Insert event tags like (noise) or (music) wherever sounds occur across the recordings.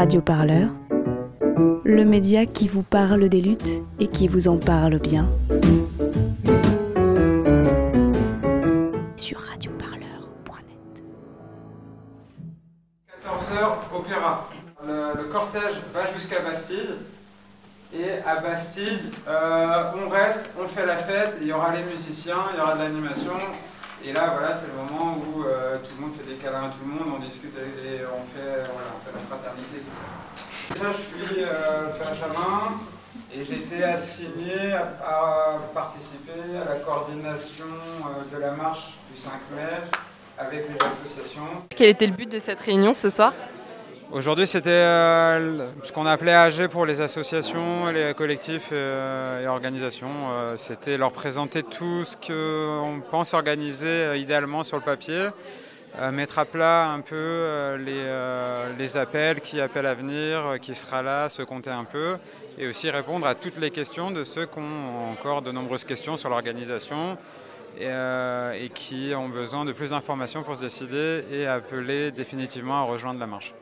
Radio Parleur, le média qui vous parle des luttes et qui vous en parle bien. Sur radioparleur.net. 14h, opéra. Le, cortège va jusqu'à Bastille. Et à Bastille, euh, on reste, on fait la fête, il y aura les musiciens, il y aura de l'animation. Et là, voilà, c'est le moment où euh, tout le monde fait des câlins à tout le monde, on discute et on fait, voilà, on fait la fraternité, tout ça. Déjà, je suis euh, Benjamin et j'ai été assigné à, à participer à la coordination euh, de la marche du 5 mai avec les associations. Quel était le but de cette réunion ce soir? Aujourd'hui, c'était euh, ce qu'on appelait AG pour les associations, les collectifs euh, et organisations. Euh, c'était leur présenter tout ce qu'on pense organiser idéalement sur le papier, mettre à plat un peu les, appels, qui appellent à venir, qui sera là, se compter un peu, et aussi répondre à toutes les questions de ceux qui ont encore de nombreuses questions sur l'organisation. Et qui ont besoin de plus d'informations pour se décider et appeler définitivement à rejoindre la marche.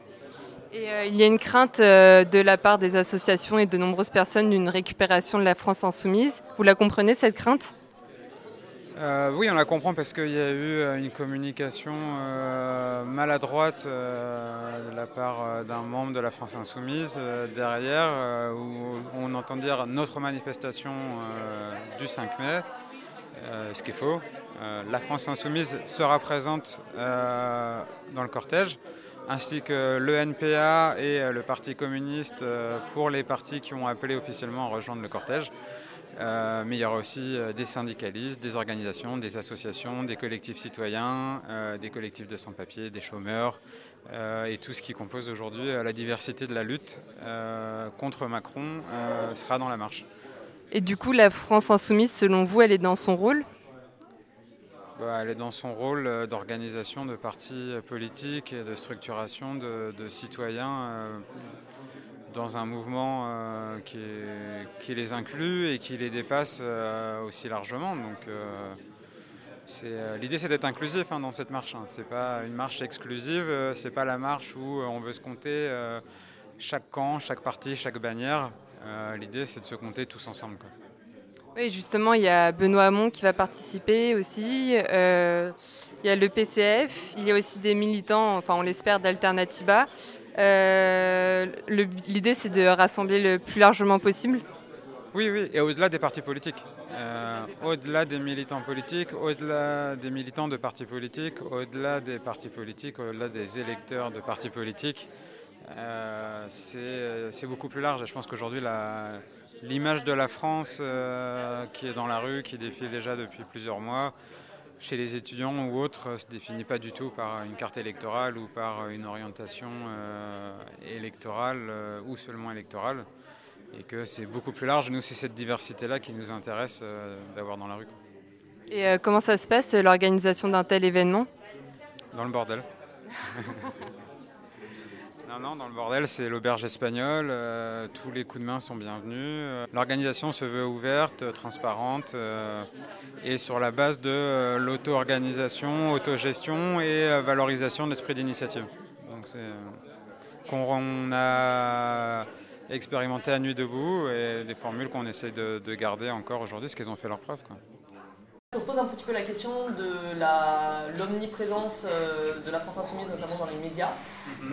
Euh, il y a une crainte euh, de la part des associations et de nombreuses personnes d'une récupération de la France insoumise. Vous la comprenez cette crainte? Euh, oui, on la comprend parce qu'il y a eu une communication maladroite de la part d'un membre de la France Insoumise derrière, où on entend dire notre manifestation du 5 mai, ce qui est faux. La France Insoumise sera présente dans le cortège, ainsi que le NPA et euh, le Parti communiste euh, pour les partis qui ont appelé officiellement à rejoindre le cortège. Euh, mais il y aura aussi des syndicalistes, des organisations, des associations, des collectifs citoyens, des collectifs de sans-papiers, des chômeurs, et tout ce qui compose aujourd'hui la diversité de la lutte contre Macron sera dans la marche. Et du coup, la France insoumise, selon vous, elle est dans son rôle? Bah, elle est dans son rôle euh, d'organisation de partis euh, politiques et de structuration de, citoyens euh, dans un mouvement qui, les inclut et qui les dépasse aussi largement. Donc, l'idée c'est d'être inclusif hein, dans cette marche. Hein. C'est pas une marche exclusive. c'est pas la marche où on veut se compter chaque camp, chaque parti, chaque bannière. L'idée c'est de se compter tous ensemble. Oui, justement, il y a Benoît Hamon qui va participer aussi. euh, il y a le PCF. Il y a aussi des militants, enfin, on l'espère, d'Alternativa. Euh, L'idée, c'est de rassembler le plus largement possible. Oui, oui, et au-delà des partis politiques. Euh, au-delà des militants politiques, au-delà des militants de partis politiques, au-delà des partis politiques, au-delà des électeurs de partis politiques, c'est beaucoup plus large. Je pense qu'aujourd'hui, la- l'image de la France euh, qui est dans la rue, qui défile déjà depuis plusieurs mois, chez les étudiants ou autres, ne se définit pas du tout par une carte électorale ou par une orientation euh, électorale euh, ou seulement électorale et que c'est beaucoup plus large. Nous, c'est cette diversité-là qui nous intéresse euh, d'avoir dans la rue, quoi. Et euh, comment ça se passe, euh, l'organisation d'un tel événement? Dans le bordel. (laughs) non, dans le bordel, c'est l'auberge espagnole. euh, tous les coups de main sont bienvenus. euh, L'organisation se veut ouverte, euh, transparente et sur la base de l'auto-organisation, autogestion et valorisation de l'esprit d'initiative. Donc c'est qu'on on a expérimenté à Nuit debout et des formules qu'on essaie de, de garder encore aujourd'hui, parce qu'elles ont fait leur preuve. On se pose un petit peu la question de l'omniprésence euh, de la France insoumise, notamment dans les médias.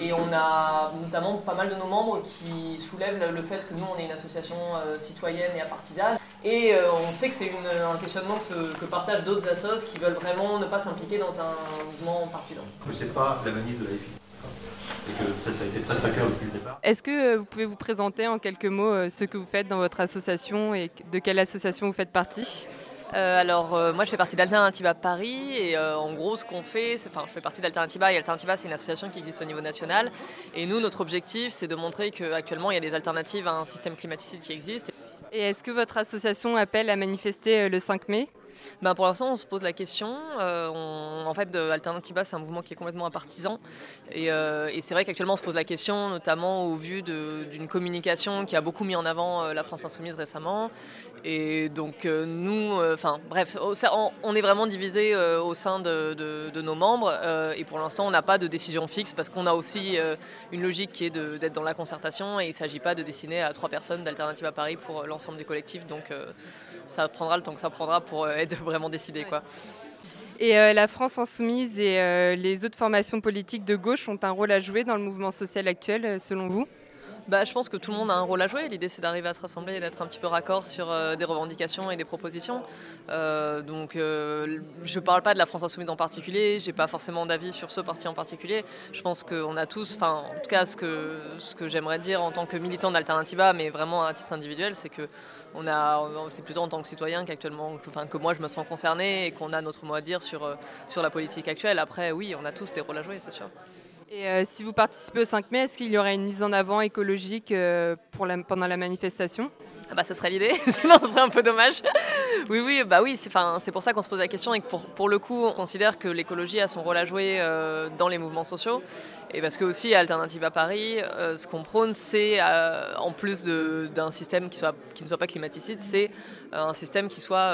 Et on a notamment pas mal de nos membres qui soulèvent le- fait que nous, on est une association euh, citoyenne et apartisane. Et euh, on sait que c'est un questionnement que, se- que partagent d'autres assos qui veulent vraiment ne pas s'impliquer dans un mouvement partisan. que c'est pas la manie de la FI. Et que ça a été très très clair depuis le départ. Est-ce que vous pouvez vous présenter en quelques mots ce que vous faites dans votre association et de quelle association vous faites partie? Euh, alors euh, moi je fais partie d'Alternativa Paris et euh, en gros ce qu'on fait, enfin je fais partie d'Alternativa et Alternativa c'est une association qui existe au niveau national et nous notre objectif c'est de montrer qu'actuellement il y a des alternatives à un système climaticide qui existe. Et est-ce que votre association appelle à manifester le 5 mai? Bah, Pour l'instant, on se pose la question. Euh, en fait, Alternativa, c'est un mouvement qui est complètement impartisan. Et, euh, et c'est vrai qu'actuellement, on se pose la question, notamment au vu d'une communication qui a beaucoup mis en avant euh, la France Insoumise récemment. Et donc, nous, enfin, bref, on, est vraiment divisé au sein de, nos membres. et pour l'instant, on n'a pas de décision fixe parce qu'on a aussi une logique qui est d'être dans la concertation. Et il ne s'agit pas de dessiner à trois personnes d'Alternative à Paris pour l'ensemble des collectifs. Donc, ça prendra le temps que ça prendra pour être (laughs) vraiment décidé. Quoi. Et euh, la France insoumise et euh, les autres formations politiques de gauche ont un rôle à jouer dans le mouvement social actuel, euh, selon vous? Bah, je pense que tout le monde a un rôle à jouer. L'idée, c'est d'arriver à se rassembler et d'être un petit peu raccord sur des revendications et des propositions. donc, je ne parle pas de la France insoumise en particulier. J'ai pas forcément d'avis sur ce parti en particulier. Je pense qu'on a tous, enfin, en tout cas, ce que, ce que j'aimerais dire en tant que militant d'Alternativa, mais vraiment à titre individuel, c'est que on a, c'est plutôt en tant que citoyen qu'actuellement, enfin, que moi je me sens concerné et qu'on a notre mot à dire sur, euh, sur la politique actuelle. Après, oui, on a tous des rôles à jouer, c'est sûr. Et euh, si vous participez au 5 mai, est-ce qu'il y aurait une mise en avant écologique euh, pendant la manifestation? Ah bah, ce serait l'idée, (laughs) sinon ce serait un peu dommage. oui, oui, bah oui, c'est pour ça qu'on se pose la question et que pour, pour le coup, on considère que l'écologie a son rôle à jouer dans les mouvements sociaux. Et parce que aussi, Alternative à Paris, euh, ce qu'on prône, c'est, euh, en plus d'un système qui, ne soit pas climaticide, c'est euh, un système qui soit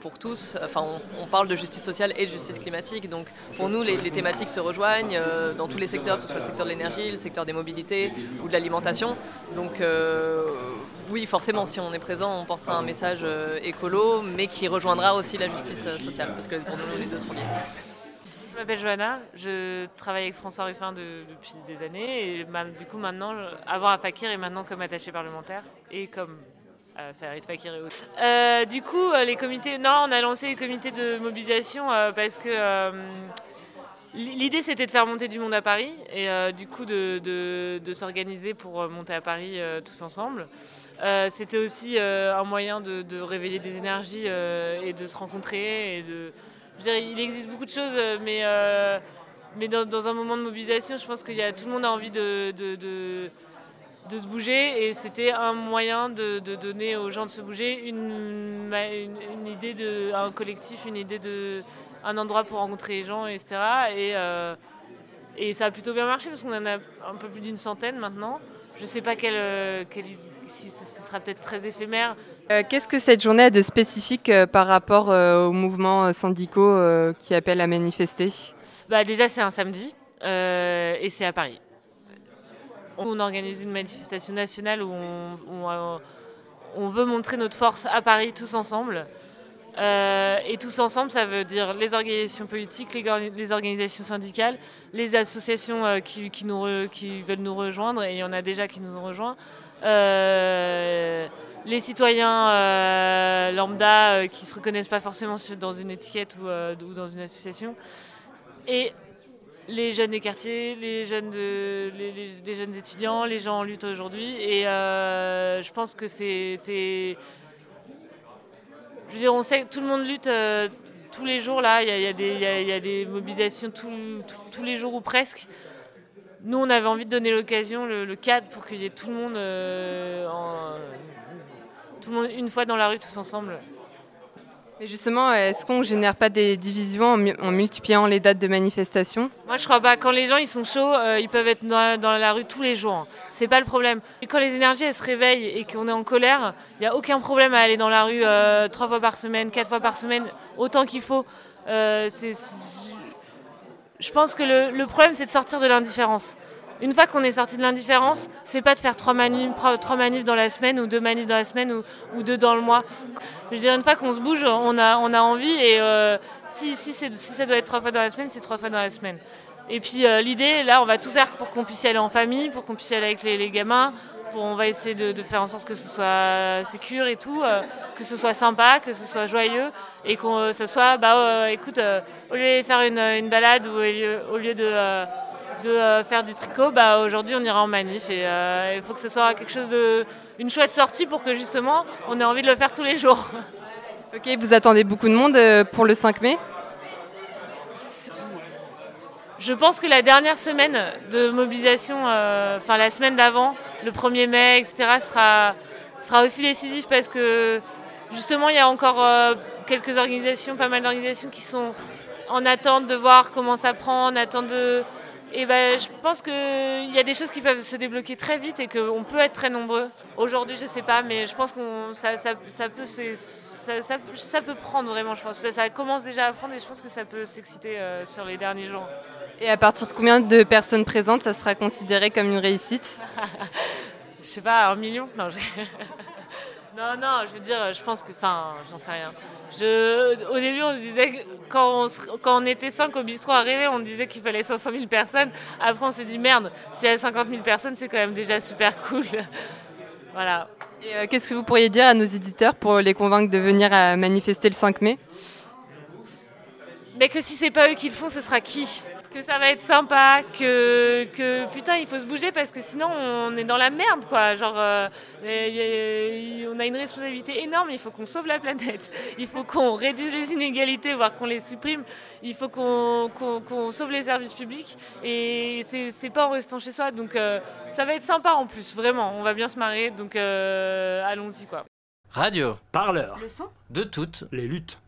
pour tous. Enfin, on, parle de justice sociale et de justice climatique. Donc, pour nous, les, thématiques se rejoignent dans tous les secteurs, que ce soit le secteur de l'énergie, le secteur des mobilités ou de l'alimentation. Donc, oui, forcément, si on est présent, on portera un message écolo, mais qui rejoindra aussi la justice sociale, parce que pour nous, les deux sont liés. Je m'appelle Johanna, je travaille avec François Ruffin depuis des années du coup maintenant, avant à Fakir et maintenant comme attaché parlementaire et comme euh, Sarit Fakir et autres. Euh, du coup, euh, les comités, non, on a lancé les comités de mobilisation euh, parce que l'idée c'était de faire monter du monde à Paris et du coup de, de, s'organiser pour monter à Paris tous ensemble. c'était aussi un moyen de, de, révéler des énergies et de se rencontrer et de il existe beaucoup de choses, euh, mais, euh, mais dans, un moment de mobilisation, je pense que y a, tout le monde a envie de, de, se bouger et c'était un moyen de, donner aux gens de se bouger une, une, idée de un collectif, une idée de un endroit pour rencontrer les gens, etc. Et, euh, et ça a plutôt bien marché parce qu'on en a un peu plus d'une centaine maintenant. Je ne sais pas quelle, quelle, si ce sera peut-être très éphémère, qu'est-ce que cette journée a de spécifique euh, par rapport euh, aux mouvements syndicaux qui appellent à manifester? Bah, Déjà, c'est un samedi et c'est à Paris. On organise une manifestation nationale où on, veut montrer notre force à Paris tous ensemble. et tous ensemble, ça veut dire les organisations politiques, les, organisations syndicales, les associations qui, qui, veulent nous rejoindre, et il y en a déjà qui nous ont rejoints les citoyens euh, lambda euh, qui ne se reconnaissent pas forcément dans une étiquette euh, ou, dans une association, et les jeunes des quartiers, les jeunes, les, jeunes étudiants, les gens en lutte aujourd'hui. Et je pense que c'était. Je veux dire, on sait que tout le monde lutte tous les jours là. Il y, a, des mobilisations tous les jours ou presque. Nous, on avait envie de donner l'occasion, le, cadre pour qu'il y ait tout le monde en tout le monde une fois dans la rue tous ensemble. Mais justement, est-ce qu'on ne génère pas des divisions en, multipliant les dates de manifestation? Moi, je crois pas. Quand les gens ils sont chauds, euh, ils peuvent être dans, la rue tous les jours. C'est pas le problème. Et quand les énergies elles se réveillent et qu'on est en colère, il n'y a aucun problème à aller dans la rue euh, trois fois par semaine, quatre fois par semaine, autant qu'il faut. Euh, je pense que le problème, c'est de sortir de l'indifférence. Une fois qu'on est sorti de l'indifférence, c'est pas de faire trois manifs, trois manifs dans la semaine ou deux manifs dans la semaine ou, deux dans le mois. Une fois qu'on se bouge, on a, envie et euh, si, ça doit être trois fois dans la semaine, c'est trois fois dans la semaine. Et puis euh, l'idée, là, on va tout faire pour qu'on puisse y aller en famille, pour qu'on puisse y aller avec les, gamins. On va essayer de, faire en sorte que ce soit sécure et tout, euh, que ce soit sympa, que ce soit joyeux et que ce soit, bah, écoute, au lieu de faire une, une balade ou au lieu de de euh, faire du tricot, bah, aujourd'hui on ira en manif et euh, il faut que ce soit quelque chose de une chouette sortie pour que justement on ait envie de le faire tous les jours. (laughs) Ok, vous attendez beaucoup de monde euh, pour le 5 mai? Je pense que la dernière semaine de mobilisation, enfin la semaine d'avant, le 1er mai, etc., sera, sera aussi décisif parce que justement il y a encore quelques organisations, pas mal d'organisations qui sont en attente de voir comment ça prend, en attente de. Et ben, je pense qu'il y a des choses qui peuvent se débloquer très vite et qu'on peut être très nombreux. Aujourd'hui, je sais pas, mais je pense que ça, ça, ça, peut, ça, ça, ça, peut prendre vraiment, je pense. Ça, commence déjà à prendre et je pense que ça peut s'exciter euh, sur les derniers jours. Et à partir de combien de personnes présentes, ça sera considéré comme une réussite? (laughs) Je sais pas, un million? Non, je... (laughs) non, non, je veux dire, je pense que. Enfin, j'en sais rien. Je, au début, on se disait que quand on, quand on était 5 au bistrot arrivé, on disait qu'il fallait 500 000 personnes. Après, on s'est dit merde, s'il y a 50 000 personnes, c'est quand même déjà super cool. (laughs) voilà. Et euh, qu'est-ce que vous pourriez dire à nos éditeurs pour les convaincre de venir à manifester le 5 mai? Mais que si c'est pas eux qui le font, ce sera qui? Que ça va être sympa, que, que putain il faut se bouger parce que sinon on est dans la merde quoi. Genre euh, on a une responsabilité énorme, il faut qu'on sauve la planète, il faut qu'on réduise les inégalités, voire qu'on les supprime, il faut qu'on sauve les services publics et c'est pas en restant chez soi. Donc euh, ça va être sympa en plus, vraiment, on va bien se marrer, donc euh, allons-y quoi. Radio. Parleur. Le son. De toutes les luttes.